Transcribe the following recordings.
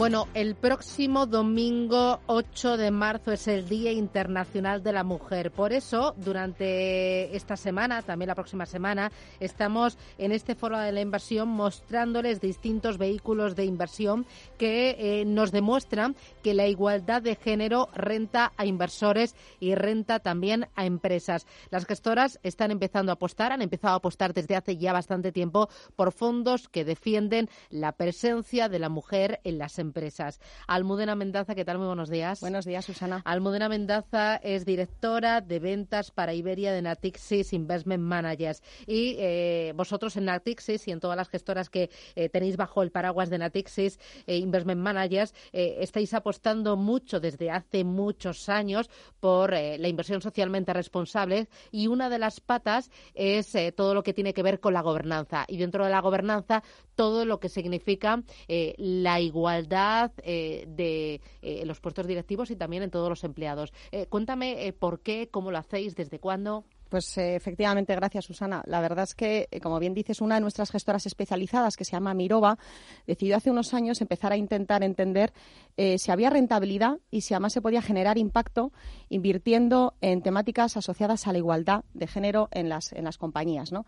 Bueno, el próximo domingo 8 de marzo es el Día Internacional de la Mujer. Por eso, durante esta semana, también la próxima semana, estamos en este foro de la inversión mostrándoles distintos vehículos de inversión que eh, nos demuestran que la igualdad de género renta a inversores y renta también a empresas. Las gestoras están empezando a apostar, han empezado a apostar desde hace ya bastante tiempo por fondos que defienden la presencia de la mujer en las empresas empresas. Almudena Mendaza, ¿qué tal? Muy buenos días. Buenos días, Susana. Almudena Mendaza es directora de ventas para Iberia de Natixis Investment Managers. Y eh, vosotros en Natixis y en todas las gestoras que eh, tenéis bajo el paraguas de Natixis eh, Investment Managers, estáis apostando mucho desde hace muchos años por la inversión socialmente responsable y una de las patas es todo lo que tiene que ver con la gobernanza. Y dentro de la gobernanza, todo lo que significa la igualdad eh, de eh, los puestos directivos y también en todos los empleados. Eh, cuéntame por qué, cómo lo hacéis, desde cuándo. Pues efectivamente, gracias Susana. La verdad es que, como bien dices, una de nuestras gestoras especializadas, que se llama Mirova, decidió hace unos años empezar a intentar entender si había rentabilidad y si además se podía generar impacto invirtiendo en temáticas asociadas a la igualdad de género en las, en las compañías. ¿no?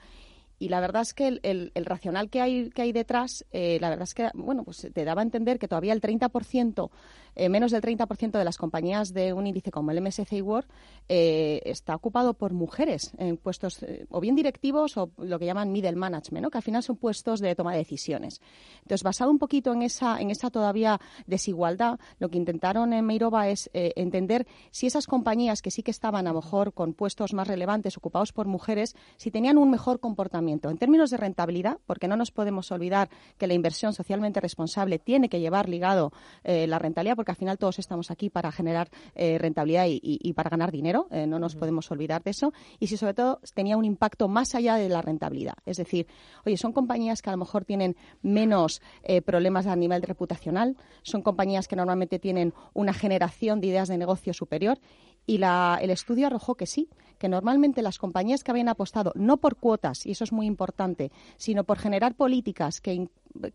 Y la verdad es que el, racional que hay, que hay detrás, eh, la verdad es que, bueno, pues te daba a entender que todavía el 30%, eh, menos del 30% de las compañías de un índice como el MSCI World eh, está ocupado por mujeres en puestos o bien directivos o lo que llaman middle management, que al final son puestos de toma de decisiones. Entonces, basado un poquito en esa, en esa todavía desigualdad, lo que intentaron en Meirova es entender si esas compañías que sí que estaban a lo mejor con puestos más relevantes ocupados por mujeres, si tenían un mejor comportamiento en términos de rentabilidad, porque no nos podemos olvidar que la inversión socialmente responsable tiene que llevar ligado eh, la rentabilidad, porque al final todos estamos aquí para generar eh, rentabilidad y, para ganar dinero, eh, no nos podemos olvidar de eso, y si sobre todo tenía un impacto más allá de la rentabilidad. Es decir, oye, son compañías que a lo mejor tienen menos problemas a nivel reputacional, son compañías que normalmente tienen una generación de ideas de negocio superior y el estudio arrojó que sí, que normalmente las compañías que habían apostado no por cuotas, y eso es muy importante, sino por generar políticas que,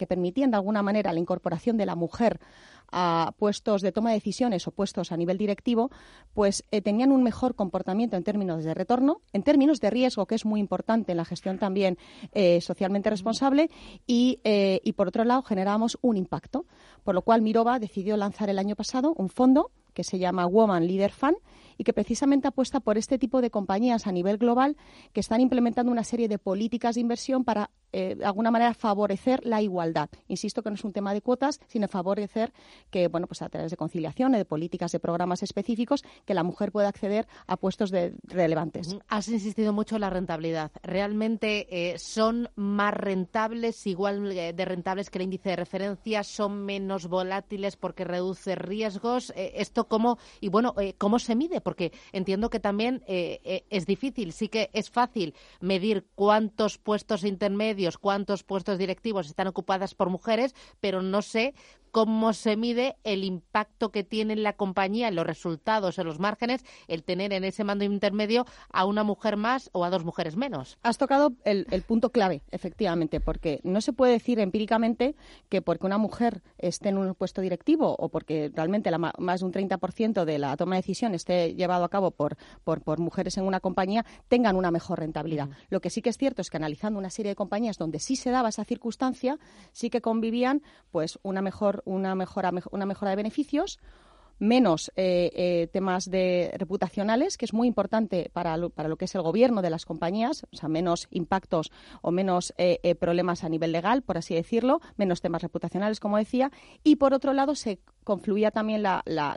permitían de alguna manera la incorporación de la mujer a puestos de toma de decisiones o puestos a nivel directivo, pues eh, tenían un mejor comportamiento en términos de retorno, en términos de riesgo, que es muy importante en la gestión también eh, socialmente responsable, y, eh, y por otro lado generábamos un impacto. Por lo cual Mirova decidió lanzar el año pasado un fondo que se llama Woman Leader Fund y que precisamente apuesta por este tipo de compañías a nivel global que están implementando una serie de políticas de inversión para, eh, de alguna manera, favorecer la igualdad. Insisto que no es un tema de cuotas, sino favorecer que, bueno, pues a través de conciliación, de políticas, de programas específicos, que la mujer pueda acceder a puestos de, relevantes. Has insistido mucho en la rentabilidad. ¿Realmente eh, son más rentables, igual eh, de rentables que el índice de referencia? ¿Son menos volátiles porque reduce riesgos? ¿Esto cómo, y bueno, cómo se mide, porque entiendo que también eh, eh, es difícil, sí que es fácil medir cuántos puestos intermedios, cuántos puestos directivos están ocupadas por mujeres, pero no sé cómo se mide el impacto que tiene en la compañía, en los resultados, en los márgenes, el tener en ese mando intermedio a una mujer más o a dos mujeres menos. Has tocado el, punto clave, efectivamente, porque no se puede decir empíricamente que porque una mujer esté en un puesto directivo o porque realmente la, más de un 30% de la toma de decisión esté llevado a cabo por, por, mujeres en una compañía, tengan una mejor rentabilidad. Lo que sí que es cierto es que analizando una serie de compañías donde sí se daba esa circunstancia, sí que convivían pues una mejor una mejora, una mejora de beneficios, menos eh, eh, temas de reputacionales, que es muy importante para lo, para lo que es el gobierno de las compañías, o sea, menos impactos o menos eh, problemas a nivel legal, por así decirlo, menos temas reputacionales, como decía, y por otro lado se confluía también la, la,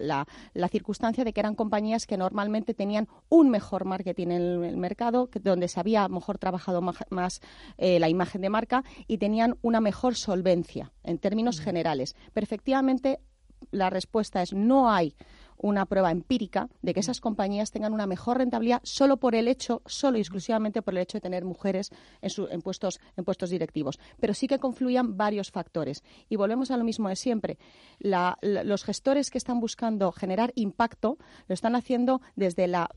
la, circunstancia de que eran compañías que normalmente tenían un mejor marketing en el, mercado, donde se había mejor trabajado más, la imagen de marca y tenían una mejor solvencia en términos generales. Pero efectivamente la respuesta es no hay una prueba empírica de que esas compañías tengan una mejor rentabilidad solo por el hecho, solo y exclusivamente por el hecho de tener mujeres en, puestos, directivos. Pero sí que confluían varios factores. Y volvemos a lo mismo de siempre. los gestores que están buscando generar impacto lo están haciendo desde la,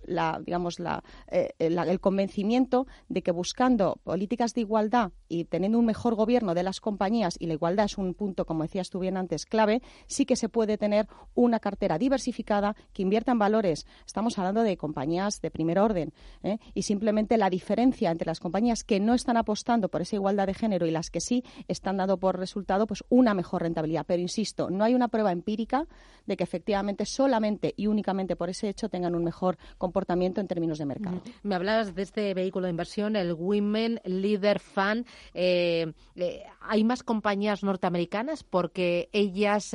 eh, el convencimiento de que buscando políticas de igualdad y teniendo un mejor gobierno de las compañías, y la igualdad es un punto, como decías tú bien antes, clave, sí que se puede tener una cartera diversificada que invierta en valores. Estamos hablando de compañías de primer orden. ¿eh? Y simplemente la diferencia entre las compañías que no están apostando por esa igualdad de género y las que sí están dando por resultado pues una mejor rentabilidad. Pero insisto, no hay una prueba empírica de que efectivamente solamente y únicamente por ese hecho tengan un mejor comportamiento en términos de mercado. Me hablabas de este vehículo de inversión, el Women Leader Fund. Eh, eh, ¿Hay más compañías norteamericanas porque ellas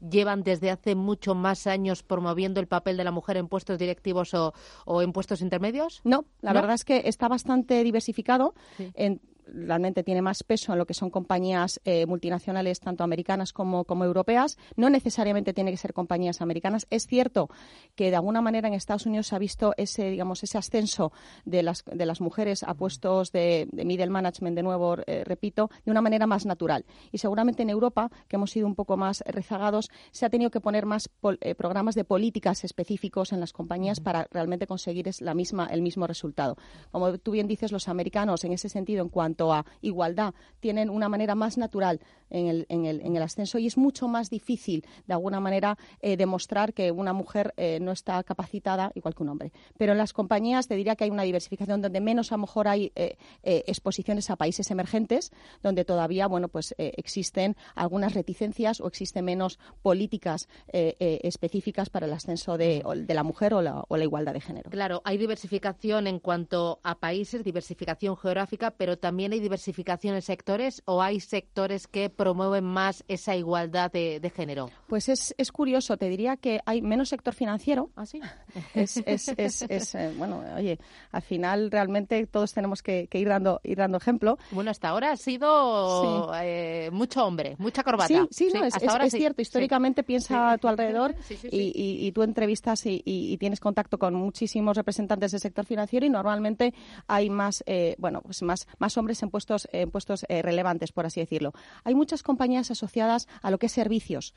llevan desde hace mucho más años promoviendo el papel de la mujer en puestos directivos o, en puestos intermedios? No, la verdad es que está bastante diversificado. En, realmente tiene más peso en lo que son compañías eh, multinacionales, tanto americanas como, europeas. No necesariamente tiene que ser compañías americanas. Es cierto que de alguna manera en Estados Unidos se ha visto ese, digamos, ese ascenso de las, de las mujeres a puestos de, middle management, de nuevo, eh, repito, de una manera más natural. Y seguramente en Europa, que hemos sido un poco más rezagados, se ha tenido que poner más eh, programas de políticas específicos en las compañías para realmente conseguir la misma, el mismo resultado. Como tú bien dices, los americanos, en ese sentido, en cuanto a igualdad, tienen una manera más natural en el, en el, en el ascenso y es mucho más difícil, de alguna manera, eh, demostrar que una mujer eh, no está capacitada igual que un hombre. Pero en las compañías te diría que hay una diversificación donde menos a lo mejor hay eh, exposiciones a países emergentes, donde todavía, bueno, pues existen algunas reticencias o existen menos políticas específicas para el ascenso de, de la mujer o la, o la igualdad de género. Claro, hay diversificación en cuanto a países, diversificación geográfica, pero también hay diversificación en sectores o hay sectores que promueven más esa igualdad de, género? Pues es, es, curioso, te diría que hay menos sector financiero. ¿Ah, sí? Es, es, es, eh, bueno, oye, al final realmente todos tenemos que, ir, dando, ir dando ejemplo. Bueno, hasta ahora ha sido eh, mucho hombre, mucha corbata. Sí, sí, no, es, cierto. Históricamente piensa a tu alrededor y, y, tú entrevistas y, tienes contacto con muchísimos representantes del sector financiero y normalmente hay más, eh, bueno, pues más, más hombres en puestos, en puestos relevantes, por así decirlo. Hay muchas compañías asociadas a lo que es servicios.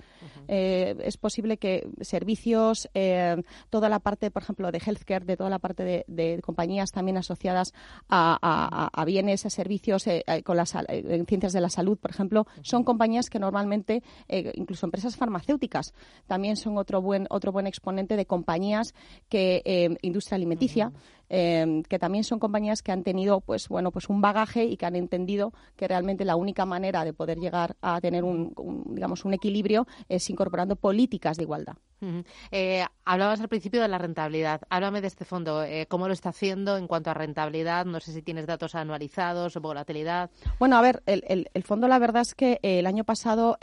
Eh, es posible que servicios, eh, toda la parte, por ejemplo, de healthcare, de toda la parte de, compañías también asociadas a, bienes, a servicios eh, con las en ciencias de la salud, por ejemplo, son compañías que normalmente, incluso empresas farmacéuticas, también son otro buen otro buen exponente de compañías que industria alimenticia. Em, que también son compañías que han tenido pues bueno pues un bagaje y que han entendido que realmente la única manera de poder llegar a tener un, digamos un equilibrio es incorporando políticas de igualdad. Eh, hablabas al principio de la rentabilidad. Háblame de este fondo. Eh, ¿Cómo lo está haciendo en cuanto a rentabilidad? No sé si tienes datos anualizados o volatilidad. Bueno, a ver, el, fondo la verdad es que eh, el año pasado,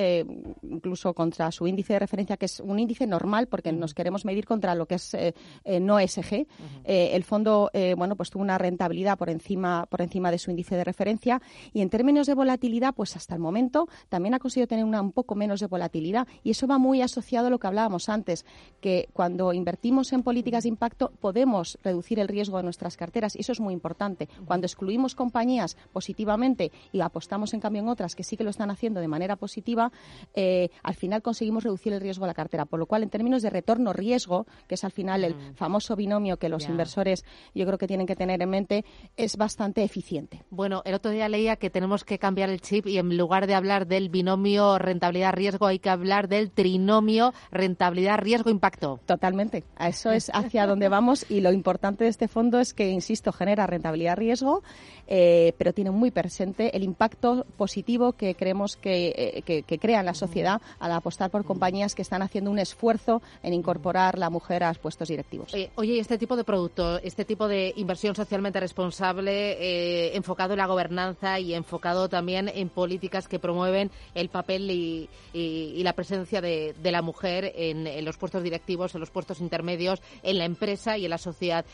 incluso contra su índice de referencia, que es un índice normal porque nos queremos medir contra lo que es no SG, el fondo eh, bueno, pues tuvo una rentabilidad por encima, por encima de su índice de referencia y en términos de volatilidad, pues hasta el momento también ha conseguido tener una, un poco menos de volatilidad y eso va muy asociado a lo que hablábamos antes, que cuando invertimos en políticas de impacto podemos reducir el riesgo de nuestras carteras y eso es muy importante. Cuando excluimos compañías positivamente y apostamos en cambio en otras que sí que lo están haciendo de manera positiva, eh, al final conseguimos reducir el riesgo de la cartera. Por lo cual, en términos de retorno-riesgo, que es al final el famoso binomio que los inversores yo creo que tienen que tener en mente, es bastante eficiente. Bueno, el otro día leía que tenemos que cambiar el chip y en lugar de hablar del binomio rentabilidad-riesgo hay que hablar del trinomio rentabilidad-riesgo-impacto. Totalmente. A eso es hacia donde vamos y lo importante de este fondo es que, insisto, genera rentabilidad-riesgo, eh, pero tiene muy presente el impacto positivo que creemos que, eh, que, crea en la sociedad al apostar por compañías que están haciendo un esfuerzo en incorporar la mujer a los puestos directivos. Eh, oye, este tipo de producto, este tipo de inversión socialmente responsable, eh, enfocado en la gobernanza y enfocado también en políticas que promueven el papel y, la presencia de, la mujer en, en los puestos directivos, en los puestos intermedios, en la empresa y en la sociedad.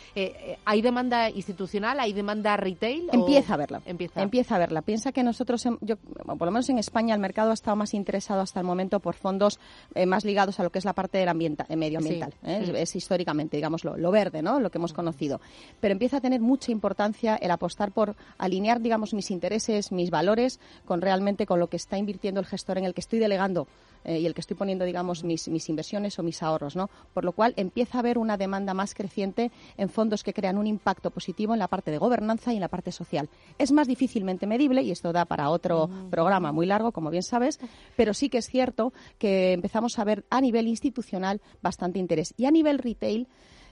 ¿Hay demanda institucional? ¿Hay demanda retail? Empieza a verla. Empieza. Empieza a verla. Piensa que nosotros, yo, por lo menos en España, el mercado ha estado más interesado hasta el momento por fondos más ligados a lo que es la parte del ambiente, medioambiental. Es, históricamente, digamos, lo, verde, ¿no? Lo que hemos conocido. Pero empieza a tener mucha importancia el apostar por alinear, digamos, mis intereses, mis valores con realmente con lo que está invirtiendo el gestor en el que estoy delegando eh, y el que estoy poniendo, digamos, mis, mis inversiones o mis ahorros, ¿no? Por lo cual empieza a haber una demanda más creciente en fondos que crean un impacto positivo en la parte de gobernanza y en la parte social. Es más difícilmente medible y esto da para otro mm. programa muy largo, como bien sabes, pero sí que es cierto que empezamos a ver a nivel institucional bastante interés. Y a nivel retail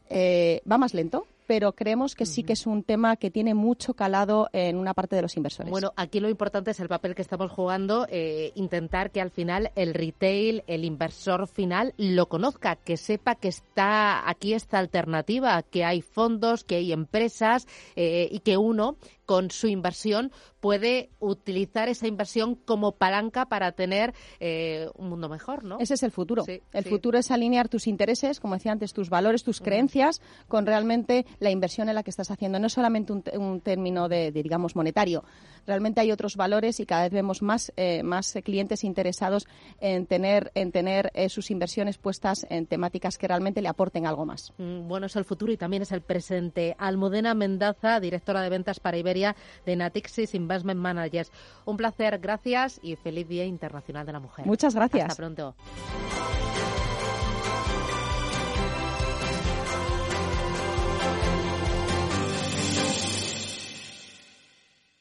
eh, va más lento, pero creemos que sí que es un tema que tiene mucho calado en una parte de los inversores. Bueno, aquí lo importante es el papel que estamos jugando, eh, intentar que al final el retail, el inversor final, lo conozca, que sepa que está aquí esta alternativa, que hay fondos, que hay empresas eh, y que uno con su inversión puede utilizar esa inversión como palanca para tener eh, un mundo mejor, ¿no? Ese es el futuro. el futuro es alinear tus intereses, como decía antes, tus valores, tus creencias, con realmente la inversión en la que estás haciendo. No es solamente un, término de, digamos, monetario. Realmente hay otros valores y cada vez vemos más, eh, más clientes interesados en tener, en tener eh, sus inversiones puestas en temáticas que realmente le aporten algo más. Mm, bueno, es el futuro y también es el presente. Almudena Mendaza, directora de ventas para Iberia de Natixis Investment Managers. Un placer, gracias y feliz Día Internacional de la Mujer. Muchas gracias. Hasta pronto.